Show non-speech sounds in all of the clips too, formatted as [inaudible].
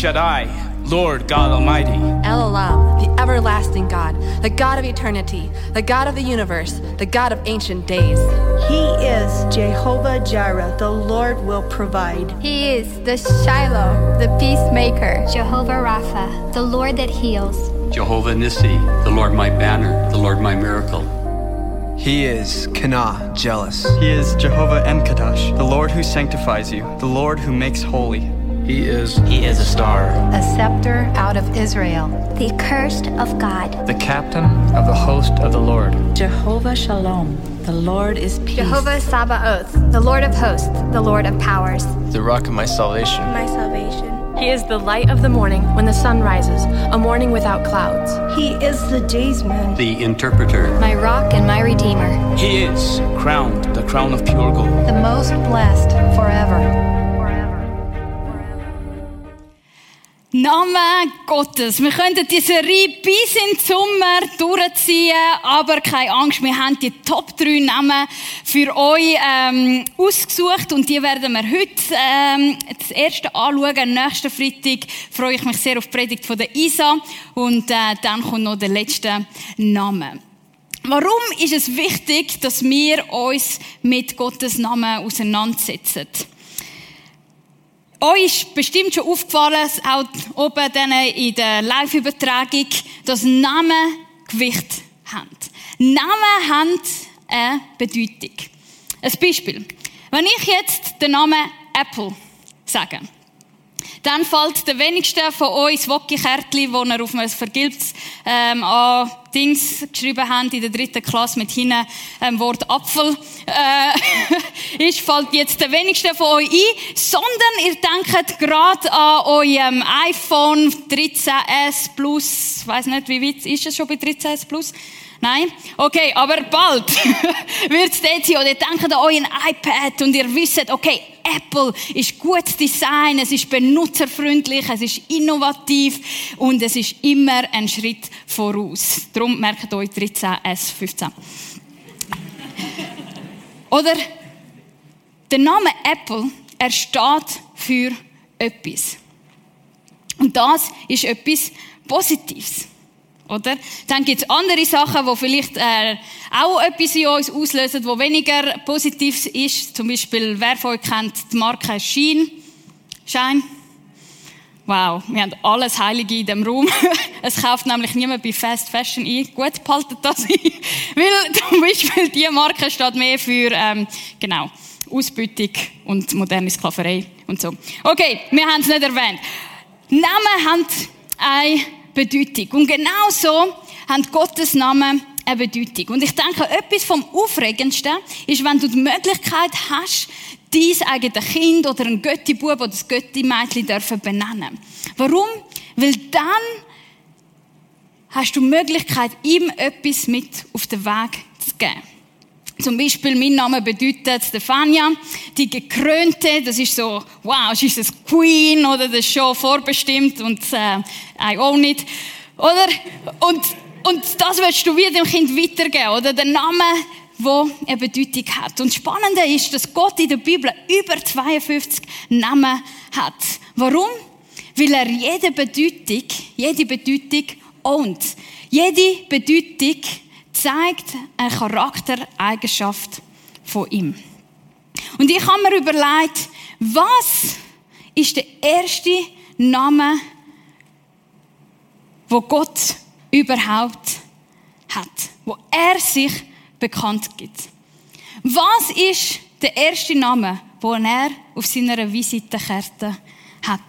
Shaddai, Lord God Almighty. El Olam, the everlasting God, the God of eternity, the God of the universe, the God of ancient days. He is Jehovah Jireh, the Lord will provide. He is the Shiloh, the peacemaker. Jehovah Rapha, the Lord that heals. Jehovah Nissi, the Lord my banner, the Lord my miracle. He is Kana, jealous. He is Jehovah Emkadash, the Lord who sanctifies you, the Lord who makes holy. He is He is a star. A scepter out of Israel. The cursed of God. The captain of the host of the Lord. Jehovah Shalom. The Lord is peace. Jehovah Sabaoth, the Lord of hosts, the Lord of powers. The rock of my salvation. My salvation. He is the light of the morning when the sun rises, a morning without clouds. He is the day's daysman. The interpreter. My rock and my redeemer. He is crowned, the crown of pure gold. The most blessed forever. Name Gottes. Wir könnten die Serie bis in den Sommer durchziehen, aber keine Angst, wir haben die Top 3 Namen für euch ähm, ausgesucht und die werden wir heute ähm, das erste anschauen. Nächsten Freitag freue ich mich sehr auf die Predigt von der Isa und äh, dann kommt noch der letzte Name. Warum ist es wichtig, dass wir uns mit Gottes Namen auseinandersetzen? Euch ist bestimmt schon aufgefallen, auch oben in der Live-Übertragung, dass Namen Gewicht haben. Namen haben eine Bedeutung. Ein Beispiel. Wenn ich jetzt den Namen Apple sage, dann fällt der wenigste von euch das Wokki-Kärtchen, das ihr auf ein vergilbtes ähm, an Dings geschrieben habt in der dritten Klasse mit hinten ähm, Wort Apfel äh, [laughs] ist, fällt jetzt der wenigste von euch ein, sondern ihr denkt gerade an eurem iPhone 13s Plus. Ich weiss nicht, wie weit ist es schon bei 13s Plus? Nein? Okay, aber bald [laughs] wird es dort sein. Oder ihr denkt an euren iPad und ihr wisst, okay, Apple ist gutes Design, es ist benutzerfreundlich, es ist innovativ und es ist immer ein Schritt voraus. Darum merkt euch 13S, 15. Oder der Name Apple, er steht für etwas. Und das ist etwas Positives. Oder? Dann gibt es andere Sachen, die vielleicht äh, auch etwas in uns auslösen, wo weniger positiv ist. Zum Beispiel, wer von euch kennt die Marke Schein? Schein? Wow, wir haben alles Heilige in dem Raum. [laughs] es kauft nämlich niemand bei Fast Fashion ein. Gut, behaltet das ein. [laughs] Weil zum Beispiel diese Marke steht mehr für, ähm, genau, Ausbeutung und moderne Sklaverei und so. Okay, wir haben es nicht erwähnt. Namen haben ein Bedeutung. Und genau so hat Gottes Namen eine Bedeutung. Und ich denke, etwas vom Aufregendsten ist, wenn du die Möglichkeit hast, dein eigenes Kind oder ein Götti-Bub oder das Götti-Mädchen dürfen benennen. Warum? Weil dann hast du die Möglichkeit, ihm etwas mit auf den Weg zu geben. Zum Beispiel, mein Name bedeutet Stefania, die Gekrönte, das ist so, wow, ist das Queen oder das ist schon vorbestimmt und äh, I own it. Oder? Und, und das willst du wieder dem Kind weitergeben, oder? Der Name, der eine Bedeutung hat. Und das Spannende ist, dass Gott in der Bibel über 52 Namen hat. Warum? Weil er jede Bedeutung, jede Bedeutung ownt. Jede Bedeutung zeigt eine Charaktereigenschaft von ihm. Und ich habe mir überlegt, was ist der erste Name, wo Gott überhaupt hat, wo er sich bekannt gibt. Was ist der erste Name, wo er auf seiner Visitenkarte hat?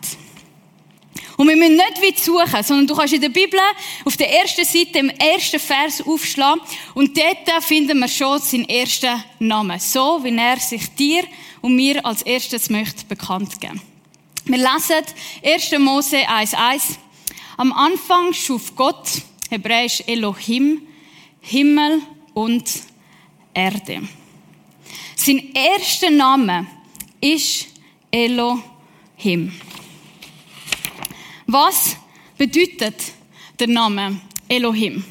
Und wir müssen nicht weit suchen, sondern du kannst in der Bibel auf der ersten Seite im ersten Vers aufschlagen und dort finden wir schon seinen ersten Namen. So, wie er sich dir und mir als erstes möchte bekannt geben. Wir lesen 1. Mose 1,1. Am Anfang schuf Gott, hebräisch Elohim, Himmel und Erde. Sein erster Name ist Elohim. Was bedeutet der Name Elohim?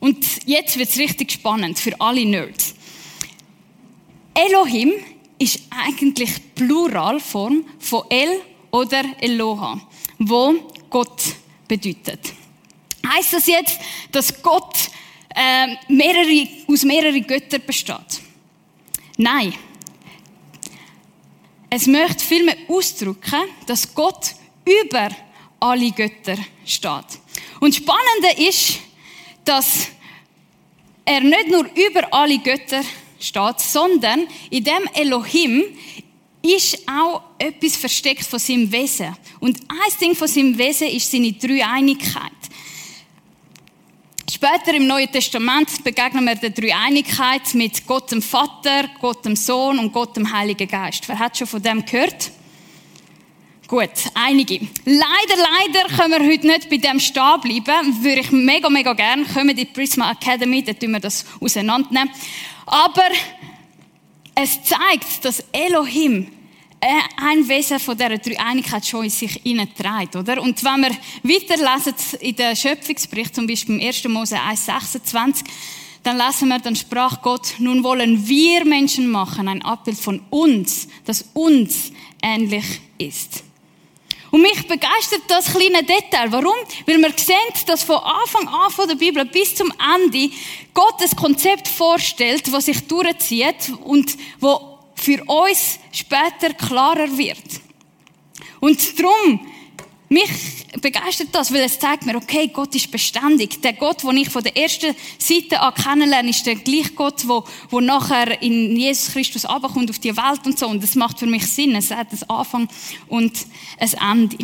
Und jetzt wird es richtig spannend für alle Nerds. Elohim ist eigentlich Pluralform von El oder Eloha, wo Gott bedeutet. Heißt das jetzt, dass Gott äh, mehrere, aus mehreren Göttern besteht? Nein. Es möchte vielmehr ausdrücken, dass Gott über alle Götter steht. Und spannende ist, dass er nicht nur über alle Götter steht, sondern in dem Elohim ist auch etwas versteckt von seinem Wesen. Und ein Ding von seinem Wesen ist seine Dreieinigkeit. Später im Neuen Testament begegnen wir der Dreieinigkeit mit Gott dem Vater, Gott dem Sohn und Gott dem Heiligen Geist. Wer hat schon von dem gehört? Gut, einige. Leider, leider können wir heute nicht bei dem stehen bleiben. Würde ich mega, mega gerne. Kommen in die Prisma Academy, da tun wir das auseinandernehmen. Aber es zeigt, dass Elohim äh, ein Wesen von dieser Dreieinigkeit schon in sich trägt, oder? Und wenn wir weiterlesen in den Schöpfungsbericht, zum Beispiel im 1. Mose 1,26, dann lesen wir, dann sprach Gott, nun wollen wir Menschen machen, ein Abbild von uns, das uns ähnlich ist. Und mich begeistert das kleine Detail. Warum? Weil wir sehen, dass von Anfang an von der Bibel bis zum Ende Gott ein Konzept vorstellt, das sich durchzieht und wo für uns später klarer wird. Und darum mich begeistert das, weil es zeigt mir, okay, Gott ist beständig. Der Gott, den ich von der ersten Seite an kennenlerne, ist der gleiche Gott, wo, wo nachher in Jesus Christus abkommt auf die Welt und so. Und das macht für mich Sinn. Es hat einen Anfang und ein Ende.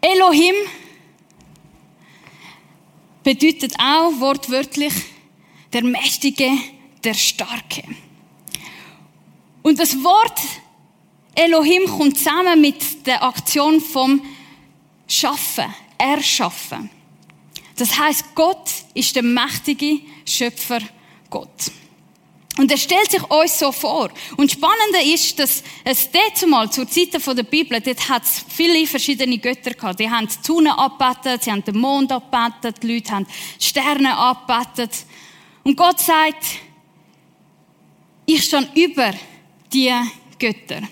Elohim bedeutet auch wortwörtlich der Mächtige, der Starke. Und das Wort Elohim kommt zusammen mit der Aktion vom Schaffen, Erschaffen. Das heißt, Gott ist der mächtige Schöpfer Gott. Und er stellt sich uns so vor. Und spannende ist, dass es dort mal zur Zeit der Bibel, dort hat es viele verschiedene Götter gehabt. Die haben die Sonne abbettet, sie haben den Mond abbettet, die Leute haben Sterne abbettet. Und Gott sagt, ich stehe über die Götter.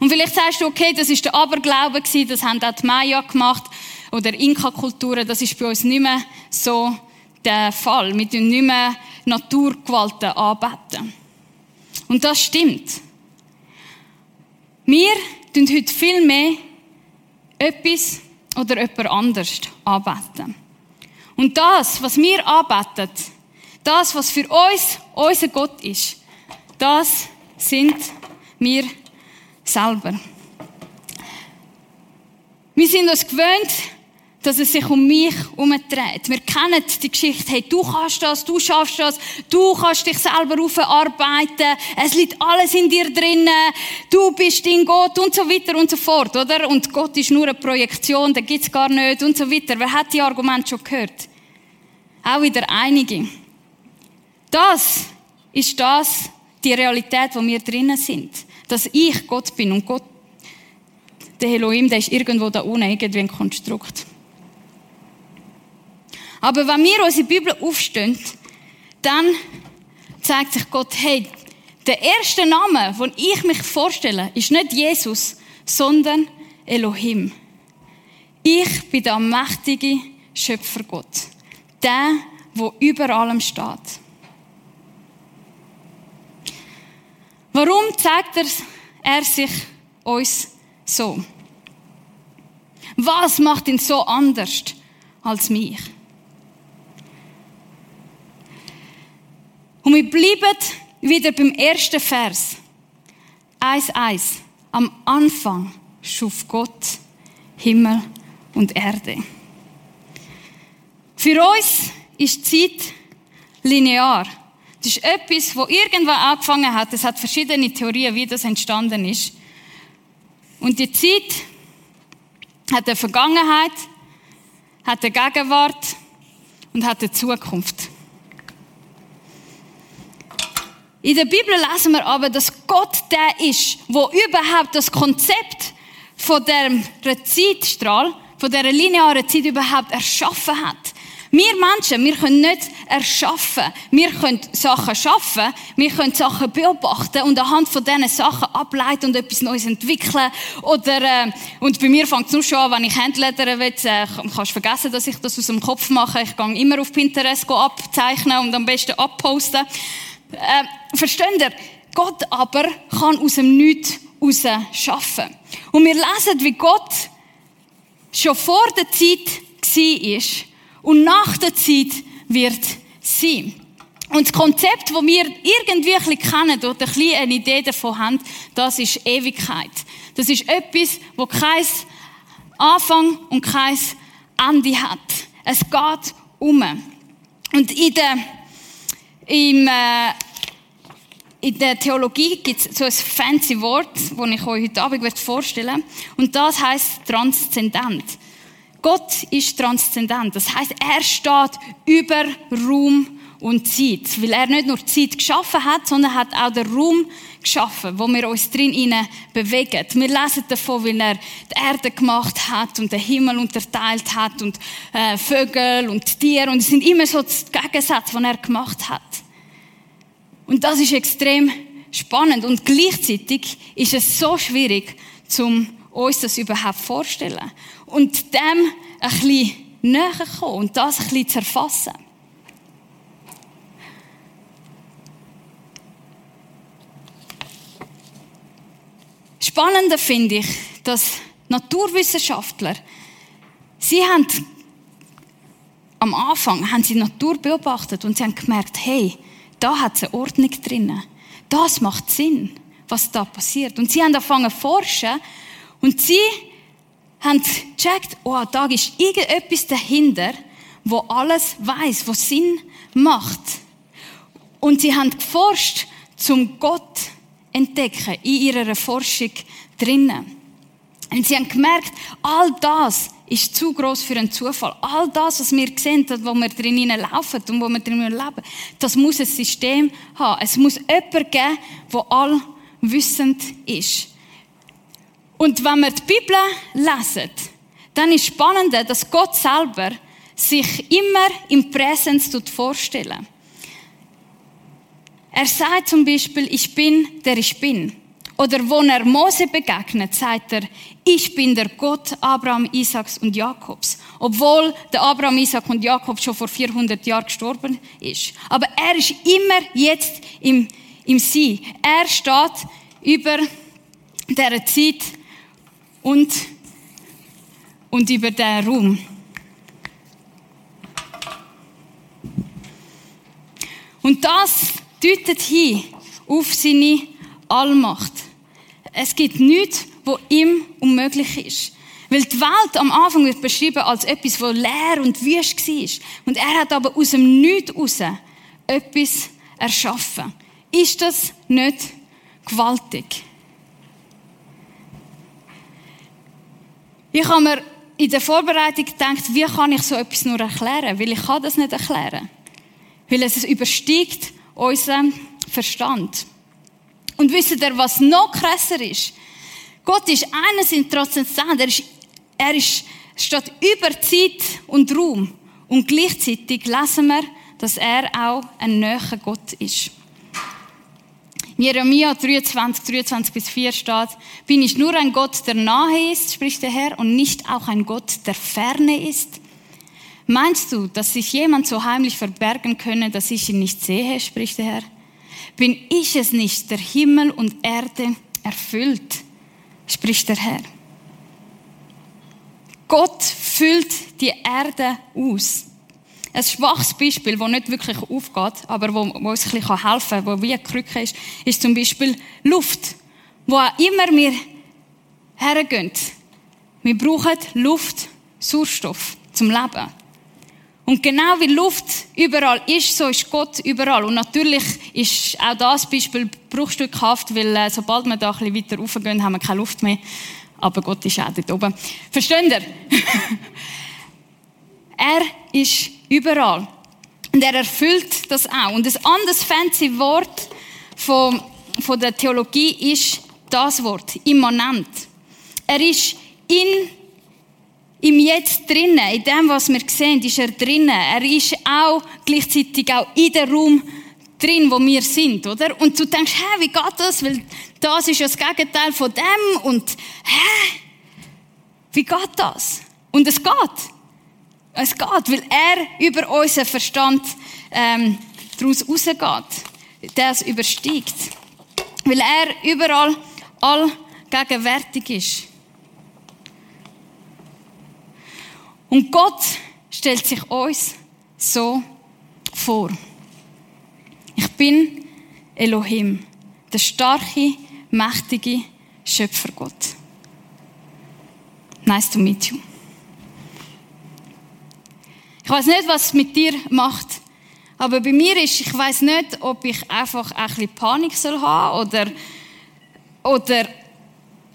Und vielleicht sagst du, okay, das ist der Aberglaube gewesen, das haben auch die Maya gemacht oder Inka-Kulturen, das ist bei uns nicht mehr so der Fall. Wir tun nicht mehr Naturgewalten anbeten. Und das stimmt. Wir tun heute viel mehr etwas oder jemand anders anbeten. Und das, was wir anbeten, das, was für uns unser Gott ist, das sind wir selber. Wir sind uns gewöhnt, dass es sich um mich herumdreht. Wir kennen die Geschichte, hey, du kannst das, du schaffst das, du kannst dich selber aufarbeiten, es liegt alles in dir drinnen, du bist in Gott und so weiter und so fort, oder? Und Gott ist nur eine Projektion, den gibt's gar nicht und so weiter. Wer hat die Argumente schon gehört? Auch wieder einige. Das ist das, die Realität, wo wir drinnen sind dass ich Gott bin und Gott, der Elohim, der ist irgendwo da unten, irgendwie ein Konstrukt. Aber wenn wir unsere Bibel aufstehen, dann zeigt sich Gott, hey, der erste Name, den ich mich vorstelle, ist nicht Jesus, sondern Elohim. Ich bin der mächtige Schöpfer Gott. Der, wo über allem steht. Warum zeigt er, sich uns so? Was macht ihn so anders als mich? Und wir bleiben wieder beim ersten Vers. 1,1. Am Anfang schuf Gott Himmel und Erde. Für uns ist Zeit linear. Das ist etwas, das irgendwann angefangen hat. Es hat verschiedene Theorien, wie das entstanden ist. Und die Zeit hat eine Vergangenheit, hat eine Gegenwart und hat eine Zukunft. In der Bibel lesen wir aber, dass Gott der ist, wo überhaupt das Konzept von der Zeitstrahl, von der linearen Zeit überhaupt erschaffen hat. Wir Menschen, wir können nicht erschaffen. Wir können Sachen schaffen, wir können Sachen beobachten und anhand von diesen Sachen ableiten und etwas Neues entwickeln. Oder, äh, und bei mir fängt es nur schon an, wenn ich Handlettern will, äh, kannst du vergessen, dass ich das aus dem Kopf mache. Ich gehe immer auf Pinterest abzeichnen und am besten abposten. Äh, versteht ihr? Gott aber kann aus dem Nichts raus schaffen. Und wir lesen, wie Gott schon vor der Zeit war und nach der Zeit wird sein. Und das Konzept, das wir irgendwie ein bisschen kennen oder ein bisschen eine Idee davon haben, das ist Ewigkeit. Das ist etwas, wo kein Anfang und kein Ende hat. Es geht um. Und in der, im, äh, in der Theologie gibt es so ein fancy Wort, das ich euch heute Abend vorstellen möchte. Und das heißt transzendent. Gott ist transzendent. Das heißt, er steht über Raum und Zeit. Weil er nicht nur Zeit geschaffen hat, sondern hat auch den Raum geschaffen, wo wir uns drin bewegen. Wir lesen davon, wie er die Erde gemacht hat und den Himmel unterteilt hat und äh, Vögel und Tiere. Und es sind immer so die Gegensätze, die er gemacht hat. Und das ist extrem spannend. Und gleichzeitig ist es so schwierig, zum uns das überhaupt vorstellen. Und dem ein bisschen näher kommen und das ein bisschen zu. Spannender finde ich, dass Naturwissenschaftler, sie haben am Anfang haben sie die Natur beobachtet und sie haben gemerkt, hey, da hat es eine Ordnung drin. Das macht Sinn, was da passiert. Und sie haben angefangen zu forschen und sie haben gecheckt, oh, da ist irgendetwas dahinter, wo alles weiß, wo Sinn macht. Und sie haben geforscht, zum Gott entdecken in ihrer Forschung drinnen. Und sie haben gemerkt, all das ist zu groß für einen Zufall. All das, was wir sehen, wo wir drinnen laufen und wo wir drinnen leben, das muss ein System haben. Es muss jemand geben, der allwissend ist. Und wenn wir die Bibel lesen, dann ist spannend, dass Gott selber sich immer im Präsens vorstellen. Er sagt zum Beispiel, ich bin, der ich bin. Oder wo er Mose begegnet, sagt er, ich bin der Gott Abraham, Isaaks und Jakobs. Obwohl der Abraham, Isaak und Jakob schon vor 400 Jahren gestorben ist. Aber er ist immer jetzt im, im Sie. Er steht über der Zeit und, und über den Raum. Und das deutet hin auf seine Allmacht. Es gibt nichts, wo ihm unmöglich ist. Weil die Welt am Anfang wird beschrieben als etwas, das leer und wüst war. Und er hat aber aus dem Nichts raus etwas erschaffen. Ist das nicht gewaltig? Ich habe mir in der Vorbereitung gedacht, wie kann ich so etwas nur erklären? Weil ich kann das nicht erklären. Weil es übersteigt unseren Verstand. Und wisst ihr, was noch krasser ist? Gott ist einerseits transzendent. Er ist, er ist, steht über Zeit und Raum. Und gleichzeitig lesen wir, dass er auch ein näher Gott ist. Jeremia 23, 23 bis 4 steht, bin ich nur ein Gott, der nahe ist, spricht der Herr, und nicht auch ein Gott, der ferne ist? Meinst du, dass sich jemand so heimlich verbergen könne, dass ich ihn nicht sehe, spricht der Herr? Bin ich es nicht, der Himmel und Erde erfüllt, spricht der Herr. Gott füllt die Erde aus. Ein schwaches Beispiel, das nicht wirklich aufgeht, aber wo, wo uns ein bisschen helfen kann, wo wie eine Krücke ist, ist zum Beispiel Luft. Wo auch immer wir hergehen. Wir brauchen Luft, Sauerstoff zum Leben. Und genau wie Luft überall ist, so ist Gott überall. Und natürlich ist auch das Beispiel bruchstückhaft, weil äh, sobald wir da ein bisschen weiter raufgehen, haben wir keine Luft mehr. Aber Gott ist auch dort oben. Versteht ihr? [laughs] er ist überall. Und er erfüllt das auch. Und ein anderes fancy Wort von, von der Theologie ist das Wort, immanent. Er ist in im Jetzt drinnen, in dem, was wir sehen, ist er drinnen. Er ist auch gleichzeitig auch in dem Raum drin, wo wir sind, oder? Und du denkst, hä, wie geht das? Weil das ist ja das Gegenteil von dem und hä? Wie geht das? Und es geht. Es geht, weil er über unseren Verstand ähm, daraus rausgeht. Das übersteigt. Weil er überall allgegenwärtig ist. Und Gott stellt sich uns so vor. Ich bin Elohim, der starke, mächtige Schöpfergott. Nice to meet you. Ich weiß nicht, was es mit dir macht, aber bei mir ist, ich weiß nicht, ob ich einfach ein bisschen Panik soll haben oder, oder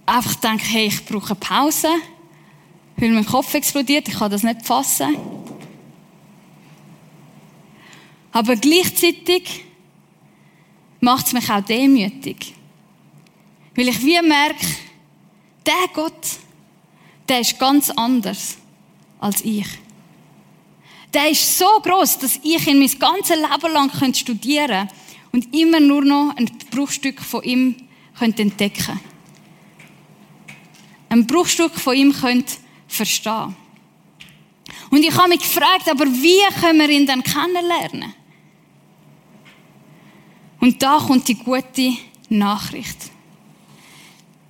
einfach denke, hey, ich brauche eine Pause weil mein Kopf explodiert, ich kann das nicht fassen. Aber gleichzeitig macht es mich auch demütig. Weil ich wie merke, der Gott, der ist ganz anders als ich. Der ist so groß, dass ich ihn mein ganzes Leben lang studieren könnte und immer nur noch ein Bruchstück von ihm entdecken könnte. Ein Bruchstück von ihm könnte verstehen. Und ich habe mich gefragt, aber wie können wir ihn dann kennenlernen? Und da kommt die gute Nachricht.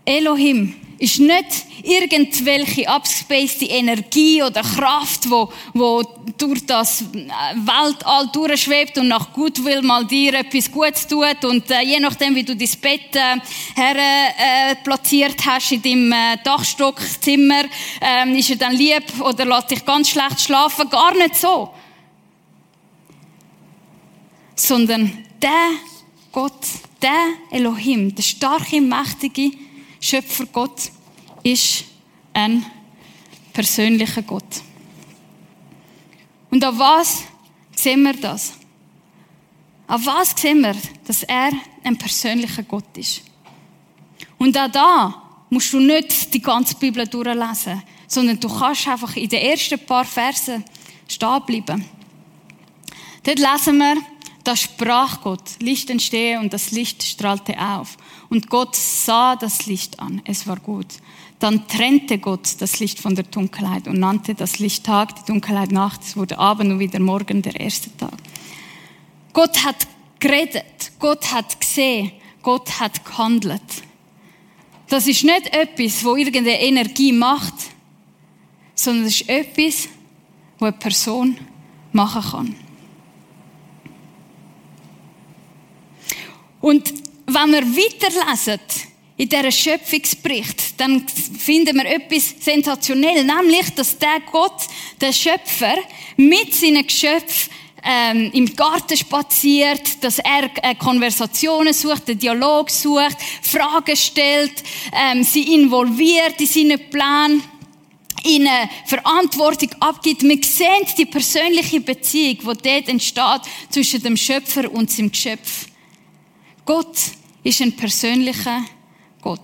Elohim ist nicht irgendwelche abgespacete Energie oder Kraft, wo, wo durch das Weltall durchschwebt und nach Gutwill mal dir etwas Gutes tut und äh, je nachdem, wie du dein Bett äh, her, äh, platziert hast in deinem äh, Dachstockzimmer, äh, ist er dann lieb oder lässt dich ganz schlecht schlafen. Gar nicht so. Sondern der Gott, der Elohim, der starke, mächtige, Schöpfer Gott ist ein persönlicher Gott. Und auf was sehen wir das? Auf was sehen wir, dass er ein persönlicher Gott ist? Und auch da musst du nicht die ganze Bibel durchlesen, sondern du kannst einfach in den ersten paar Versen stehen bleiben. Dort lesen wir, da sprach Gott, Licht entstehe und das Licht strahlte auf. Und Gott sah das Licht an, es war gut. Dann trennte Gott das Licht von der Dunkelheit und nannte das Licht Tag, die Dunkelheit Nacht. Es wurde Abend und wieder Morgen, der erste Tag. Gott hat geredet, Gott hat gesehen, Gott hat gehandelt. Das ist nicht etwas, wo irgendeine Energie macht, sondern es ist etwas, wo eine Person machen kann. Und wenn wir weiterlesen in dieser Schöpfungsbericht, dann finden wir etwas sensationell, nämlich, dass der Gott, der Schöpfer, mit seinen Geschöpfen ähm, im Garten spaziert, dass er äh, Konversationen sucht, einen Dialog sucht, Fragen stellt, ähm, sie involviert in seinen Plan, ihnen Verantwortung abgibt. Wir sehen die persönliche Beziehung, die dort entsteht zwischen dem Schöpfer und seinem Geschöpf. Gott ist ein persönlicher Gott.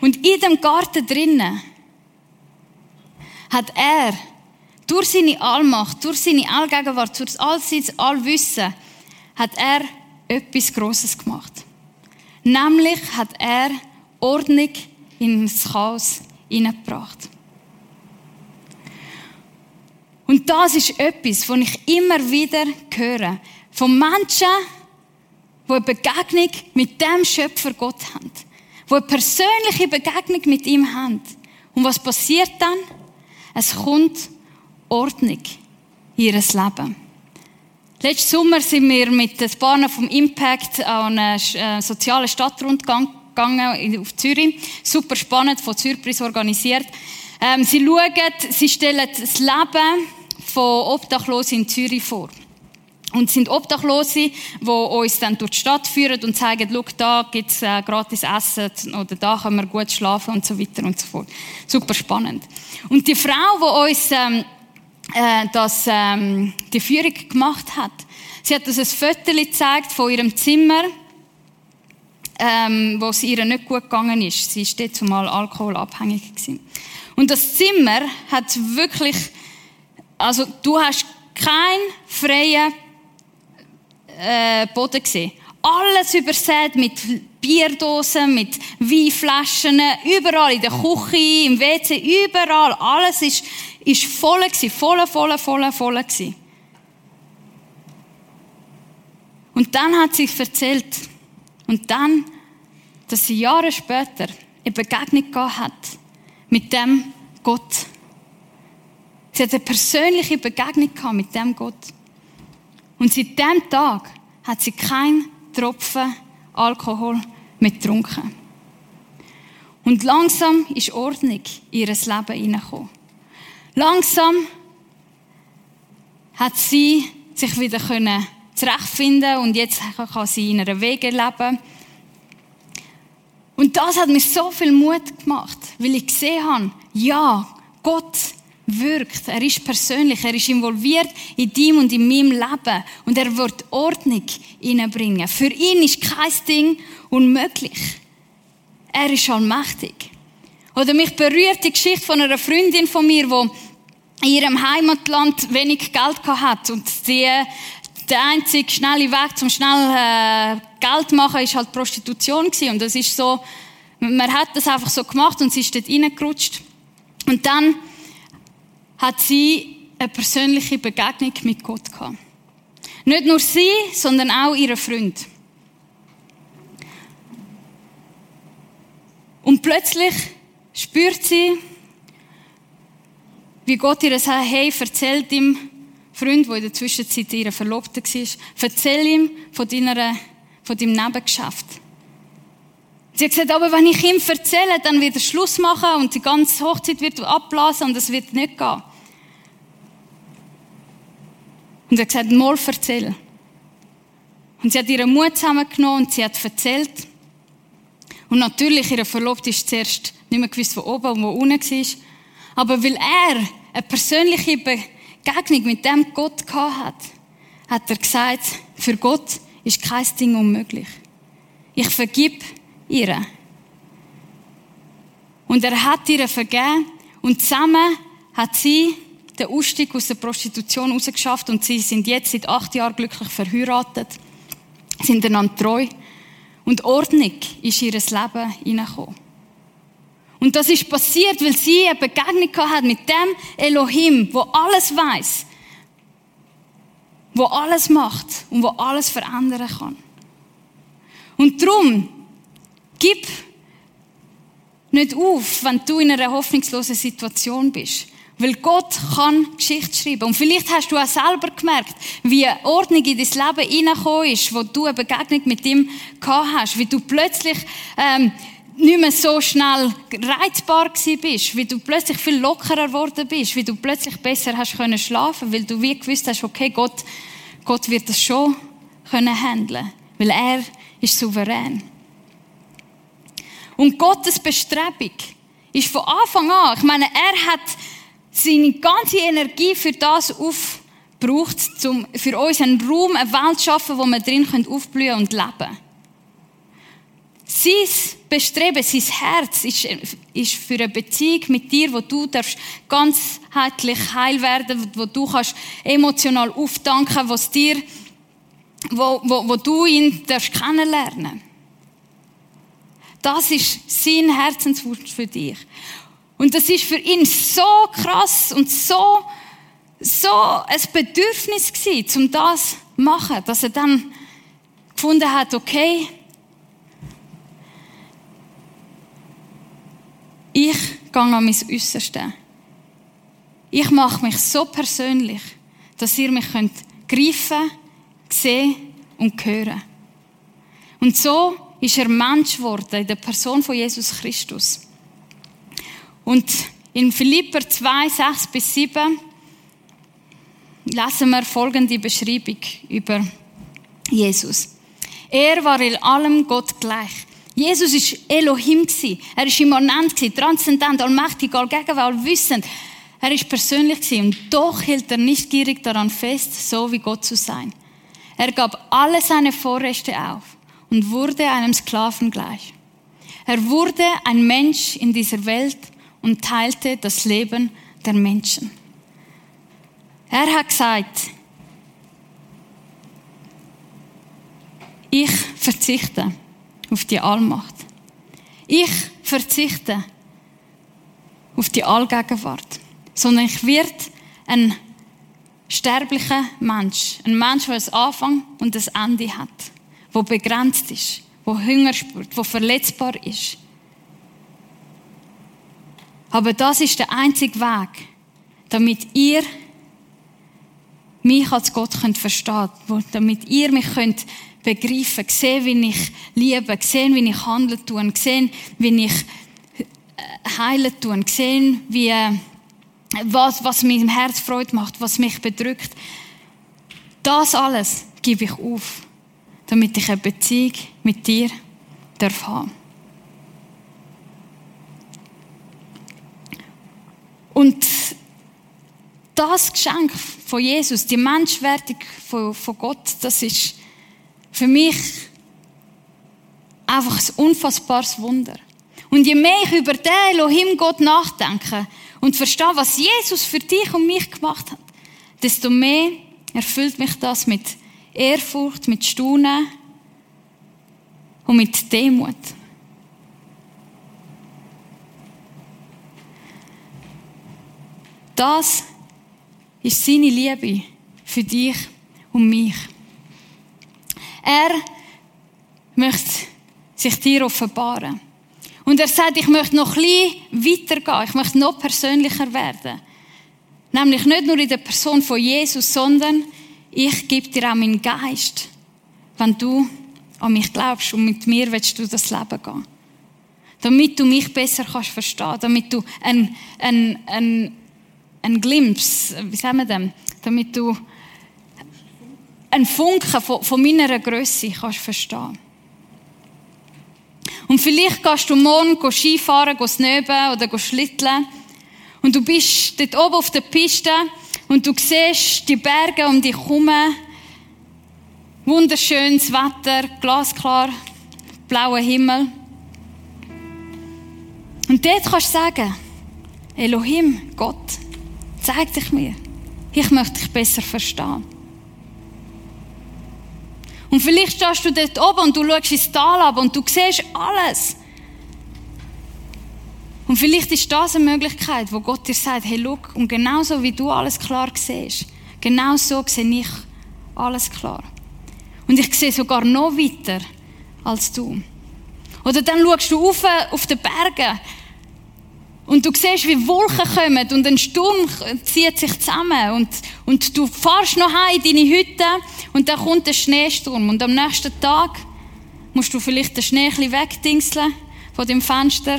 Und in dem Garten drinnen hat er durch seine Allmacht, durch seine Allgegenwart, durch all sein Allwissen, hat er etwas Großes gemacht. Nämlich hat er Ordnung ins Chaos hineingebracht. Und das ist etwas, was ich immer wieder höre. Von Menschen, die eine Begegnung mit dem Schöpfer Gott haben. Die eine persönliche Begegnung mit ihm haben. Und was passiert dann? Es kommt Ordnung in ihr Leben. Letzten Sommer sind wir mit den Bahnen vom Impact an einen äh, sozialen Stadtrundgang gegangen auf Zürich. Super spannend, von Zürich organisiert. Ähm, sie schauen, sie stellen das Leben von Obdachlosen in Zürich vor. Und es sind Obdachlose, die uns dann durch die Stadt führen und zeigen, schau, da gibt es äh, gratis Essen oder da können wir gut schlafen und so weiter und so fort. Super spannend. Und die Frau, die uns ähm, äh, das, ähm, die Führung gemacht hat, sie hat uns ein Foto gezeigt von ihrem Zimmer, ähm, wo es ihr nicht gut gegangen ist. Sie ist dort zumal alkoholabhängig gewesen. Und das Zimmer hat wirklich, also du hast keinen freien äh, Boden gesehen. Alles übersät mit Bierdosen, mit Weinflaschen, überall in der Küche, im WC, überall. Alles ist, ist voll gewesen, voll, voll, voll, voll gewesen. Und dann hat sie erzählt, und dann, dass sie Jahre später eine Begegnung gehabt hat mit dem Gott. Sie hat eine persönliche Begegnung gehabt mit dem Gott. Und seit dem Tag hat sie keinen Tropfen Alkohol mehr getrunken. Und langsam ist Ordnung in ihr Leben hineingekommen. Langsam hat sie sich wieder können zurechtfinden und jetzt kann sie in einer Wege leben. Und das hat mir so viel Mut gemacht, weil ich gesehen habe, ja, Gott wirkt. Er ist persönlich, er ist involviert in deinem und in meinem Leben und er wird Ordnung hineinbringen. Für ihn ist kein Ding unmöglich. Er ist allmächtig. Oder mich berührt die Geschichte von einer Freundin von mir, die in ihrem Heimatland wenig Geld hat und die der einzige schnelle Weg zum schnell äh, Geld machen ist halt Prostitution gewesen. und das ist so man hat das einfach so gemacht und sie ist dort reingerutscht und dann hat sie eine persönliche Begegnung mit Gott gehabt. Nicht nur sie, sondern auch ihre Freund. Und plötzlich spürt sie, wie Gott ihr sagt, hey, erzählt ihm, Freund, der in der Zwischenzeit ihre Verlobte war, erzähl ihm von, deiner, von deinem Nebengeschäft. Sie hat gesagt, aber wenn ich ihm erzähle, dann wird er Schluss machen und die ganze Hochzeit wird abblasen und es wird nicht gehen. Und er hat gesagt, mal erzähl. Und sie hat ihren Mut zusammengenommen und sie hat erzählt. Und natürlich, ihre Verlobte ist zuerst nicht mehr gewusst, wo oben und wo unten war. Aber weil er eine persönliche Begegnung mit dem Gott gehabt hat, hat er gesagt, für Gott ist kein Ding unmöglich. Ich vergib ihr. Und er hat ihr vergeben und zusammen hat sie den Ausstieg aus der Prostitution rausgeschafft und sie sind jetzt seit acht Jahren glücklich verheiratet, sind einander treu und Ordnung ist in ihr Leben hineingekommen. Und das ist passiert, weil sie eine Begegnung hat mit dem Elohim, wo alles weiß, wo alles macht und wo alles verändern kann. Und darum, gib nicht auf, wenn du in einer hoffnungslosen Situation bist. Weil Gott kann Geschichte schreiben. Und vielleicht hast du auch selber gemerkt, wie Ordnung in dein Leben hineingekommen ist, wo du eine Begegnung mit ihm gehabt hast, wie du plötzlich ähm, nicht mehr so schnell reizbar bist, wie du plötzlich viel lockerer geworden bist, wie du plötzlich besser hast können schlafen, weil du wie gewusst hast, okay, Gott, Gott wird das schon können handeln, weil er ist souverän. Und Gottes Bestrebung ist von Anfang an, ich meine, er hat seine ganze Energie für das aufgebraucht, um für uns einen Raum, eine Welt zu schaffen, wo wir drin aufblühen und leben können. Sein Bestreben, sein Herz ist, ist für eine Beziehung mit dir, wo du darfst ganzheitlich heil werden, wo du kannst emotional aufdanken, was dir, wo, wo, wo du ihn darfst kennenlernen. Das ist sein Herzenswunsch für dich. Und das ist für ihn so krass und so, so ein Bedürfnis gewesen, um das zu machen, dass er dann gefunden hat, okay, ich gehe an mein Äußerste. Ich mache mich so persönlich, dass ihr mich könnt greifen, sehen und hören. Und so ist er Mensch geworden in der Person von Jesus Christus. Und in Philipper 2, 6 bis 7 lesen wir folgende Beschreibung über Jesus. Er war in allem Gott gleich. Jesus ist Elohim Er ist immanent transzendent, allmächtig, allgegenwärtig, allwissend. Er ist persönlich und doch hielt er nicht gierig daran fest, so wie Gott zu sein. Er gab alle seine Vorrechte auf und wurde einem Sklaven gleich. Er wurde ein Mensch in dieser Welt und teilte das Leben der Menschen. Er hat gesagt, ich verzichte auf die Allmacht. Ich verzichte auf die Allgegenwart, sondern ich werde ein sterblicher Mensch, ein Mensch, der einen Anfang und ein Ende hat, der begrenzt ist, der Hunger spürt, der verletzbar ist. Aber das ist der einzige Weg, damit ihr mich als Gott könnt verstehen, damit ihr mich könnt begreifen, sehen, wie ich liebe, sehen, wie ich handeln tue, sehen, wie ich äh, heilen tue, sehen, wie, äh, was, was mir im Herz Freude macht, was mich bedrückt. Das alles gebe ich auf, damit ich eine Beziehung mit dir darf haben. Und das Geschenk von Jesus, die Menschwertung von, von Gott, das ist für mich einfach ein unfassbares Wunder. Und je mehr ich über den Elohim Gott nachdenke und verstehe, was Jesus für dich und mich gemacht hat, desto mehr erfüllt mich das mit Ehrfurcht, mit Staunen und mit Demut. Das ist seine Liebe für dich und mich. Er möchte sich dir offenbaren. Und er sagt, ich möchte noch ein bisschen weitergehen. Ich möchte noch persönlicher werden. Nämlich nicht nur in der Person von Jesus, sondern ich gebe dir auch meinen Geist, wenn du an mich glaubst und mit mir willst du das Leben gehen. Damit du mich besser kannst verstehen, damit du ein, ein, ein, ein Glimpse, wie sagen wir dem, damit du einen Funken von, von meiner Größe kannst verstehen. Und vielleicht gehst du morgen Skifahren, snöben oder schlitteln. Und du bist dort oben auf der Piste und du siehst die Berge um dich herum. Wunderschönes Wetter, glasklar, blauer Himmel. Und dort kannst du sagen, Elohim, Gott, zeig dich mir. Ich möchte dich besser verstehen. Und vielleicht stehst du dort oben und du schaust ins Tal ab und du siehst alles. Und vielleicht ist das eine Möglichkeit, wo Gott dir sagt, hey, look, und genauso wie du alles klar siehst, genau so sehe ich alles klar. Und ich sehe sogar noch weiter als du. Oder dann schaust du auf, auf die Berge und du siehst, wie Wolken kommen und ein Sturm zieht sich zusammen. Und, und du fahrst noch heim in deine Hütte und dann kommt ein Schneesturm. Und am nächsten Tag musst du vielleicht den Schnee ein wegdingseln von dem Fenster,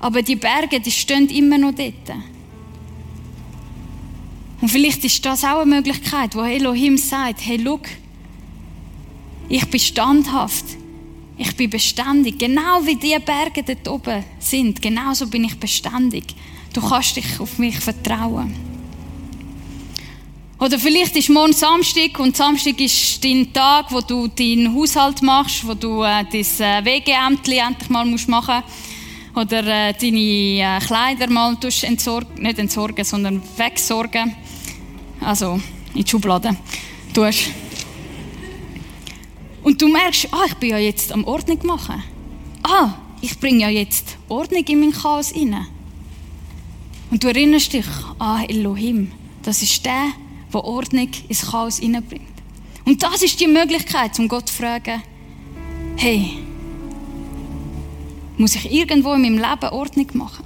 aber die Berge, die stehen immer noch dort. Und vielleicht ist das auch eine Möglichkeit, wo Elohim sagt, hey, look, ich bin standhaft, ich bin beständig. Genau wie die Berge dort oben sind, genauso bin ich beständig. Du kannst dich auf mich vertrauen. Oder vielleicht ist morgen Samstag und Samstag ist dein Tag, wo du deinen Haushalt machst, wo du äh, dein äh, WG-Ämtli endlich mal musst machen oder äh, deine äh, Kleider mal entsorgen, nicht entsorgen, sondern wegsorgen. Also in die Schublade tust. Und du merkst, ah, ich bin ja jetzt am Ordnung machen. Ah, ich bringe ja jetzt Ordnung in mein Chaos rein. Und du erinnerst dich, ah, Elohim, das ist der, der Ordnung ins Chaos hineinbringt. Und das ist die Möglichkeit, um Gott zu fragen, hey, muss ich irgendwo in meinem Leben Ordnung machen?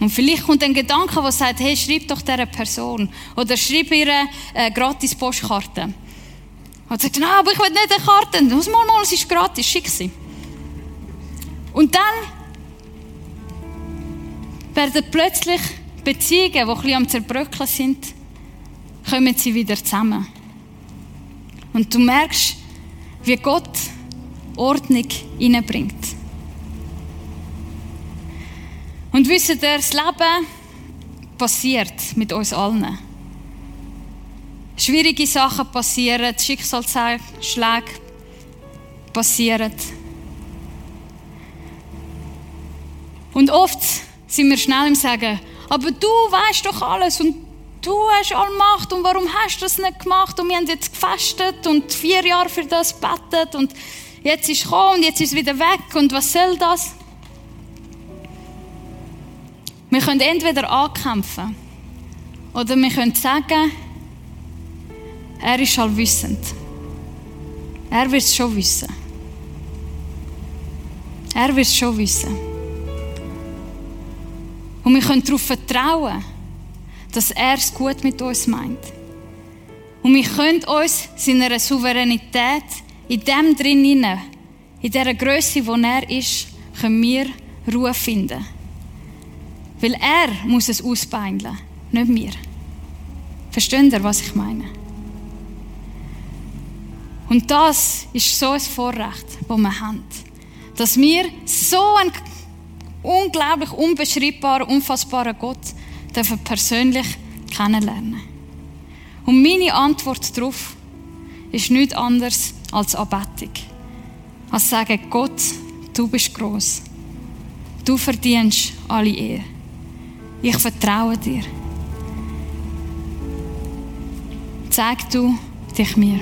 Und vielleicht kommt ein Gedanke, der sagt, hey, schreib doch dieser Person oder schreib ihr eine gratis Postkarte. Und sagt, nein, aber ich will nicht eine Karte. Muss mal, mal, es ist gratis, schick sie. Und dann werden plötzlich Beziehungen, die ein bisschen am Zerbröckeln sind, kommen sie wieder zusammen. Und du merkst, wie Gott Ordnung hineinbringt. Und wisst ihr, das Leben passiert mit uns allen. Schwierige Sachen passieren, Schicksalsschläge passieren. Und oft sind wir schnell im Sagen, aber du weißt doch alles und du hast alle Macht und warum hast du das nicht gemacht und wir haben jetzt gefastet und vier Jahre für das bettet und jetzt ist es gekommen und jetzt ist es wieder weg und was soll das? Wir können entweder ankämpfen oder wir können sagen, er ist allwissend. Er wird es schon wissen. Er wird es schon wissen. Und wir können darauf vertrauen, dass er es gut mit uns meint. Und wir können uns seiner Souveränität in dem drin, in dieser Größe, wo er ist, können wir Ruhe finden. Weil er muss es ausbeindeln, nicht wir. Versteht ihr, was ich meine? Und das ist so ein Vorrecht, das wir haben. Dass wir so einen unglaublich unbeschreibbaren, unfassbaren Gott dürfen persönlich kennenlernen. Und meine Antwort darauf ist nichts anderes als Anbetung. Als sagen, Gott, du bist groß. Du verdienst alle Ehre. Ich vertraue dir. Zeig du dich mir.